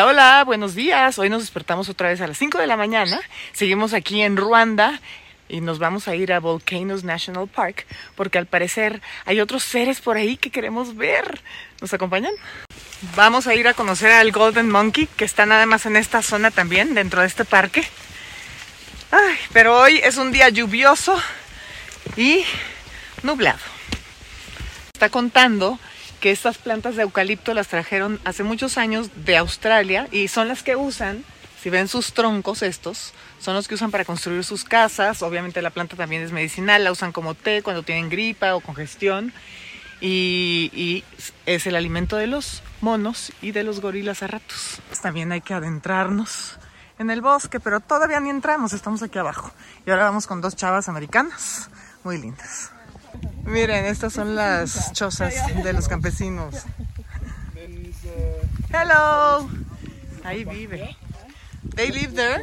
Hola, hola, buenos días. Hoy nos despertamos otra vez a las 5 de la mañana. Seguimos aquí en Ruanda y nos vamos a ir a Volcanoes National Park porque al parecer hay otros seres por ahí que queremos ver. ¿Nos acompañan? Vamos a ir a conocer al Golden Monkey que está nada más en esta zona también, dentro de este parque. Ay, pero hoy es un día lluvioso y nublado. Está contando que estas plantas de eucalipto las trajeron hace muchos años de Australia y son las que usan, si ven sus troncos estos, son los que usan para construir sus casas. Obviamente la planta también es medicinal, la usan como té cuando tienen gripa o congestión. Y, es el alimento de los monos y de los gorilas a ratos. También hay que adentrarnos en el bosque, pero todavía ni entramos, estamos aquí abajo. Y ahora vamos con dos chavas americanas muy lindas. Miren, estas son las chozas de los campesinos. Hello. Ahí vive. They live there.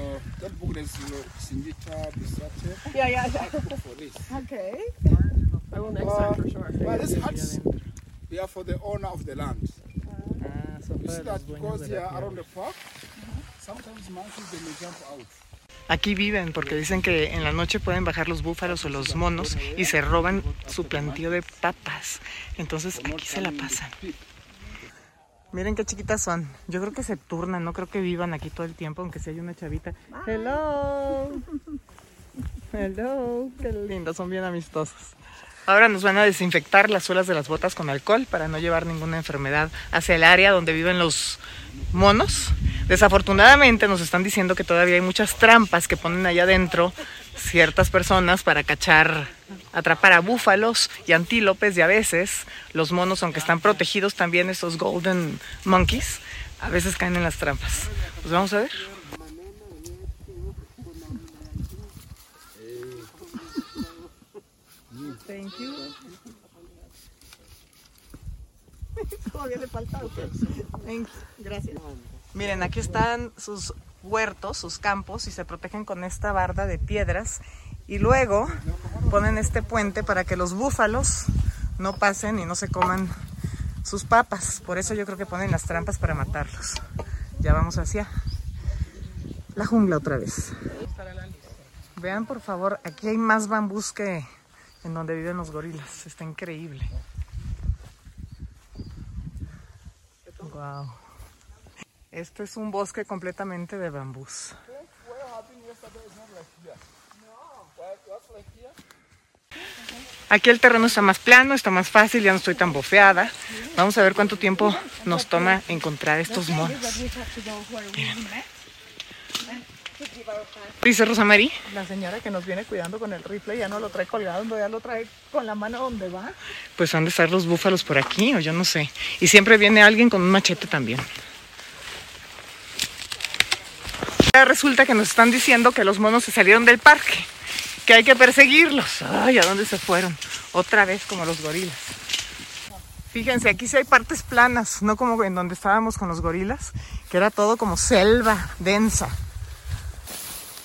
Yeah, yeah, yeah. Okay. I will next time for sure. Well, these huts, they are for the owner of the land. Ah, You see that because they are around the park, sometimes monkeys they may jump out. Aquí viven porque dicen que en la noche pueden bajar los búfalos o los monos y se roban su plantío de papas. Entonces aquí se la pasan. Miren qué chiquitas son. Yo creo que se turnan, no creo que vivan aquí todo el tiempo, aunque si hay una chavita. Hello. Hello. Qué lindas, son bien amistosas. Ahora nos van a desinfectar las suelas de las botas con alcohol para no llevar ninguna enfermedad hacia el área donde viven los monos. Desafortunadamente nos están diciendo que todavía hay muchas trampas que ponen allá adentro ciertas personas para cachar, atrapar a búfalos y antílopes y a veces los monos, aunque están protegidos también estos golden monkeys, a veces caen en las trampas. Pues vamos a ver. Gracias. Miren, aquí están sus huertos, sus campos, y se protegen con esta barda de piedras. Y luego ponen este puente para que los búfalos no pasen y no se coman sus papas. Por eso yo creo que ponen las trampas para matarlos. Ya vamos hacia la jungla otra vez. Vean por favor, aquí hay más bambús que en donde viven los gorilas. Está increíble. Wow. Este es un bosque completamente de bambús. Aquí el terreno está más plano, está más fácil, ya no estoy tan bofeada. Vamos a ver cuánto tiempo nos toma encontrar estos monos. Dice Rosa Mari. La señora que nos viene cuidando con el rifle ya no lo trae colgado, ya lo trae con la mano donde va. Pues han de estar los búfalos por aquí, o yo no sé. Y siempre viene alguien con un machete también. Resulta que nos están diciendo que los monos se salieron del parque, que hay que perseguirlos. Ay, ¿a dónde se fueron? Otra vez como los gorilas. Fíjense, aquí sí hay partes planas, no como en donde estábamos con los gorilas, que era todo como selva densa.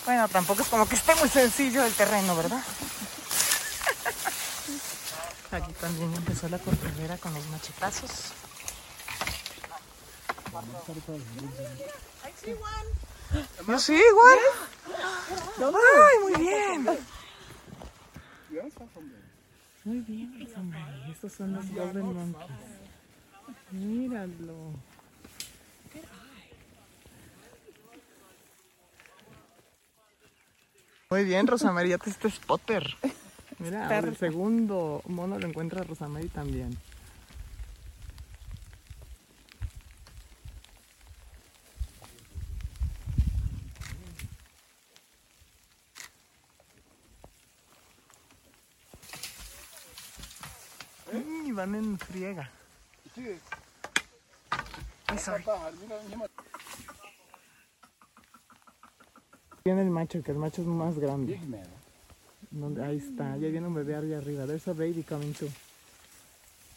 Bueno, tampoco es como que esté muy sencillo el terreno, ¿verdad? Aquí también empezó la corredera con los machetazos. Yo sí, igual. Ay, muy bien. Muy bien, Rosa María. Estos son los Golden Monkeys. Míralo. Muy bien, Rosa María, te este spotter. Mira, el segundo mono lo encuentra Rosa María también. Y van en friega. Sí. Ah. Viene el macho, que el macho es más grande. Ahí está, ya viene un bebé allá arriba. There's a baby coming too.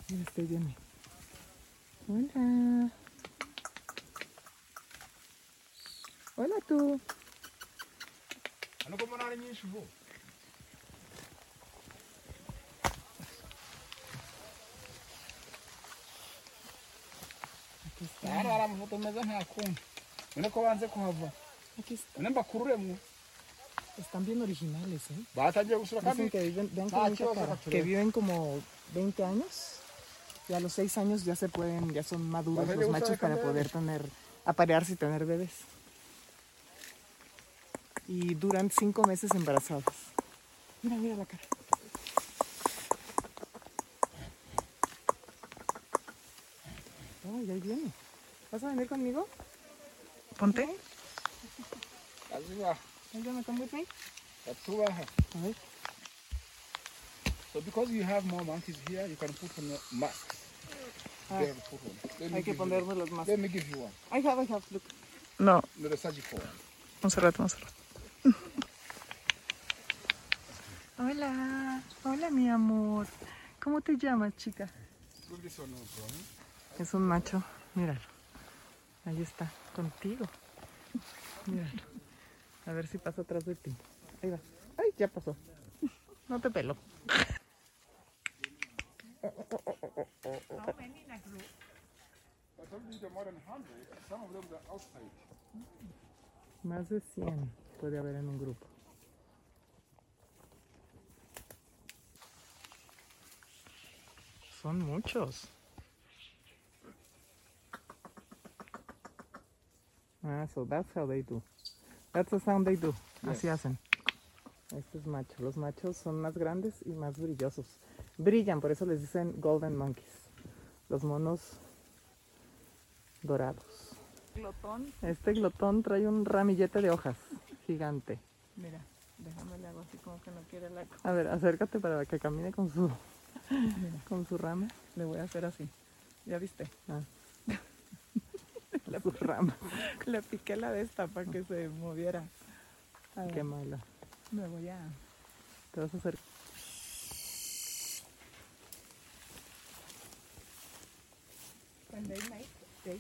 Mira, este viene. Hola. Hola tú. Foto me das a con. none ko banze kuhava none mbakururemwo Están bien originales, ¿eh? batangiye gusura Dicen que viven, Ah, cara, que viven como 20 años y a los 6 años ya se pueden, ya son maduros los machos para poder tener, aparearse y tener bebés. Y duran 5 meses embarazados. Mira, mira la cara. Ay, ahí viene. ¿Vas a venir conmigo? Ponte. aziba Are you gonna come with me? atubaha A ver. so because you have more monkeys here you can put on a mask Ah. There, put one. Let me Hay que give you- ponernos las más. let me give you one I have, I have, look. No, no the surgical one Monserrat, Monserrat. Hola, hola mi amor. ¿Cómo te llamas, chica? Look this one no problem Es un macho, míralo. Ahí está, contigo. Míralo. A ver si pasa atrás de ti. Ahí va. Ay, ya pasó. No te pelo. but some of them are more than 100 some of them are outside Más de 100 puede haber en un grupo. Son muchos. Ah, so that's how they do. That's the sound they do. Así hacen. Este es macho. Los machos son más grandes y más brillosos. Brillan, por eso les dicen golden monkeys. Los monos dorados. glotón. Este glotón trae un ramillete de hojas gigante. Mira, déjame le hago así como que no quiere la A ver, acércate para que camine con su con su rama. Le voy a hacer así. ¿Ya viste? Ah. Rama. Le piqué la de esta para que se moviera. Qué mala. me voy a... Te vas a hacer. When they make, they...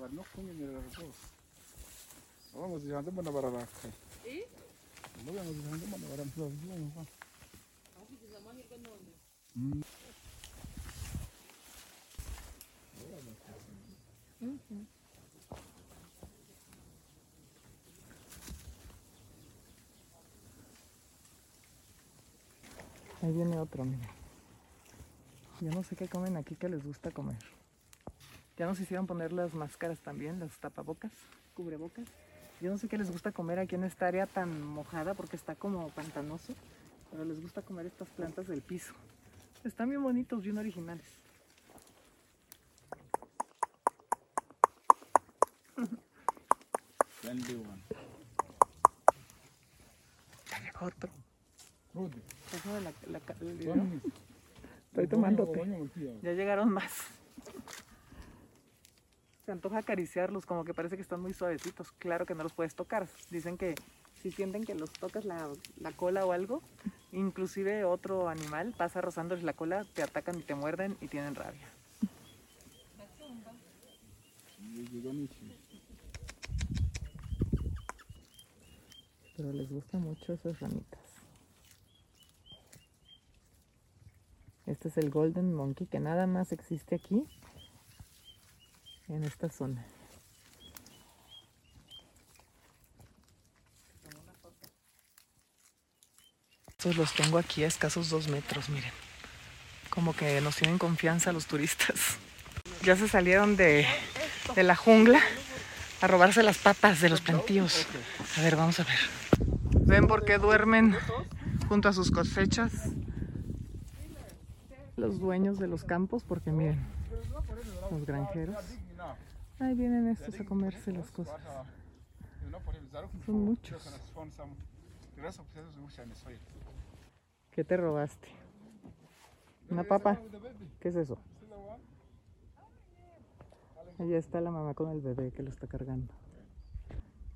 bari no kunyemerera rwose aba ngo zihanze mbona bararakaye ndavuga ngo zihanze mbona barabyumva Ahí viene otro, mira. Yo no sé qué comen aquí que les gusta comer. Ya nos hicieron poner las máscaras también, las tapabocas, cubrebocas. Yo no sé qué les gusta comer aquí en esta área tan mojada porque está como pantanoso, pero les gusta comer estas plantas del piso. Están bien bonitos, bien originales. friendly one Otro. Rudy Pásame la- Estoy tomándote. Ya llegaron más. Se antoja acariciarlos, como que parece que están muy suavecitos. Claro que no los puedes tocar. Dicen que si sienten que los tocas la, la cola o algo, inclusive otro animal pasa rozándoles la cola, te atacan y te muerden y tienen rabia. Pero les gustan mucho esas ramitas. Este es el Golden Monkey, que nada más existe aquí, en esta zona. Estos los tengo aquí a escasos dos metros, miren. Como que nos tienen confianza los turistas. Ya se salieron de, de la jungla a robarse las papas de los plantíos. A ver, vamos a ver. ¿Ven por qué duermen junto a sus cosechas? Los dueños de los campos, porque miren, los granjeros. Ahí vienen estos a comerse las cosas. Son muchos. ¿Qué te robaste? Una papa. ¿Qué es eso? Allá está la mamá con el bebé que lo está cargando.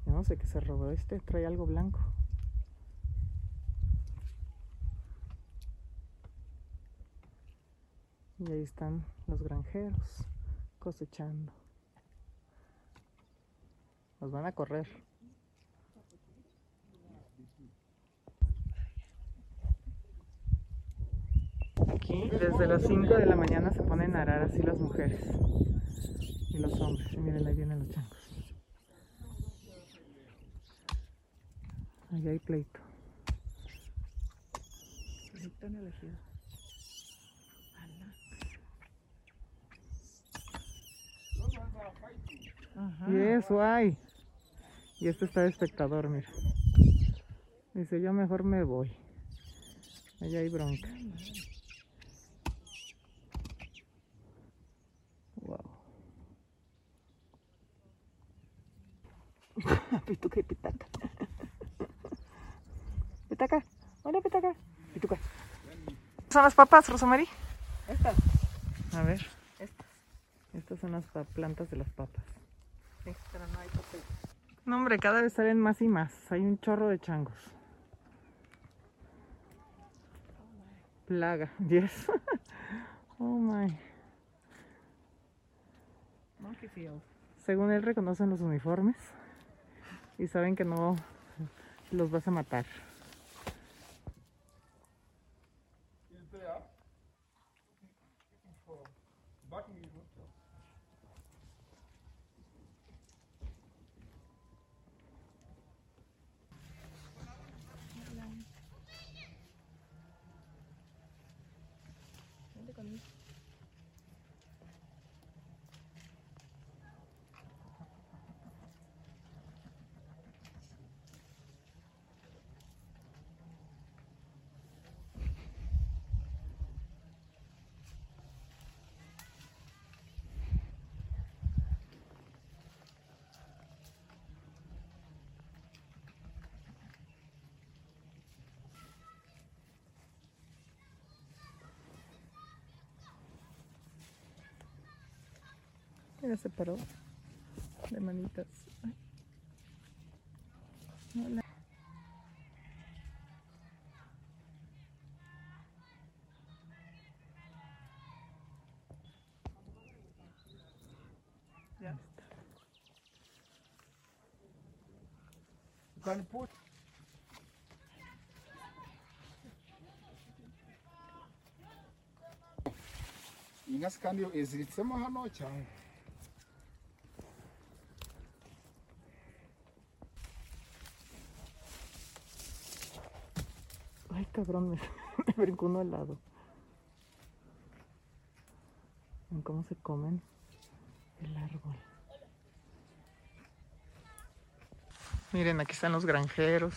No sé qué se robó este, trae algo blanco. Y ahí están los granjeros cosechando. Nos van a correr. Aquí desde las 5 de la mañana se ponen a arar así las mujeres y los hombres. Miren, ahí vienen los changos. Ahí hay pleito. Pleito en el ejido. Ajá. Y eso hay. Y este está de espectador, mira. Dice, yo mejor me voy. Allá hay bronca. Wow. Pituca y pitaca. Pitaca. Hola, pitaca. Pituca. ¿Son las papas, Rosamari? Estas. A ver. Estas. Son las plantas de las papas. Sí, pero no hay papel. No, hombre, cada vez salen más y más. Hay un chorro de changos. Plaga, yes. oh my. Monkey field. Según él reconocen los uniformes y saben que no los vas a matar. Mira, se paró de manitas. Hola. Ya. You can put inka kandi iziritsemo hano cyangwa cabrón, me, me uno al lado. ¿Ven cómo se comen el árbol? Miren, aquí están los granjeros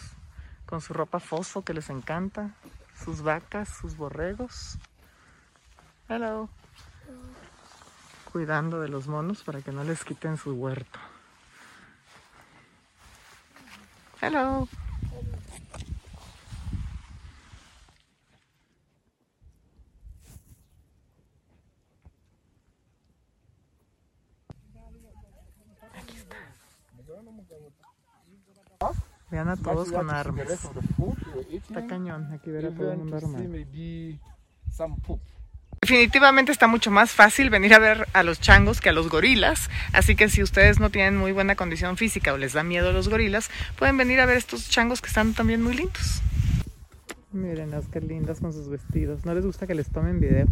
con su ropa fosfo que les encanta, sus vacas, sus borregos. Hello. Cuidando de los monos para que no les quiten su huerto. Hello. Vean a todos con armas. Está cañón, aquí ver a todo el mundo armado. Definitivamente está mucho más fácil venir a ver a los changos que a los gorilas, así que si ustedes no tienen muy buena condición física o les da miedo a los gorilas, pueden venir a ver estos changos que están también muy lindos. Miren las que lindas con sus vestidos, no les gusta que les tomen video.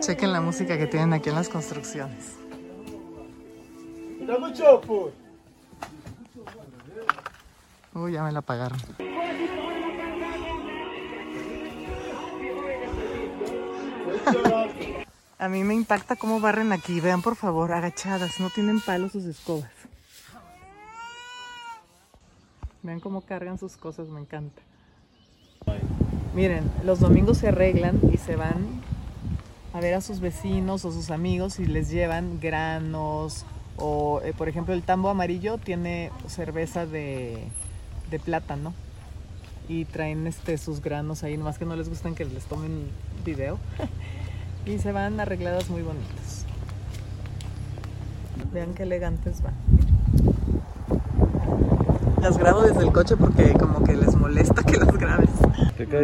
Chequen la música que tienen aquí en las construcciones. Uy, ya me la apagaron. A mí me impacta cómo barren aquí. Vean por favor, agachadas, no tienen palos sus escobas. Vean cómo cargan sus cosas, me encanta. Miren, los domingos se arreglan y se van a ver a sus vecinos o sus amigos y les llevan granos o, eh, por ejemplo, el tambo amarillo tiene cerveza de, de plátano y traen este, sus granos ahí, nomás que no les gustan que les tomen video. y se van arregladas muy bonitas. Vean qué elegantes van. Las grabo desde el coche porque como que les molesta que las grabes.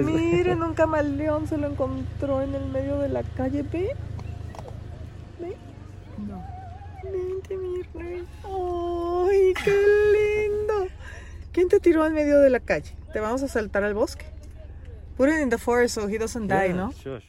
Miren, un camaleón se lo encontró en el medio de la calle. ¿Ve? ¿Ve? No. Vente, mi rey. ¡Ay, qué lindo! ¿Quién te tiró en medio de la calle? Te vamos a saltar al bosque. Put it in the forest so he doesn't die, ¿no? Sure, sure.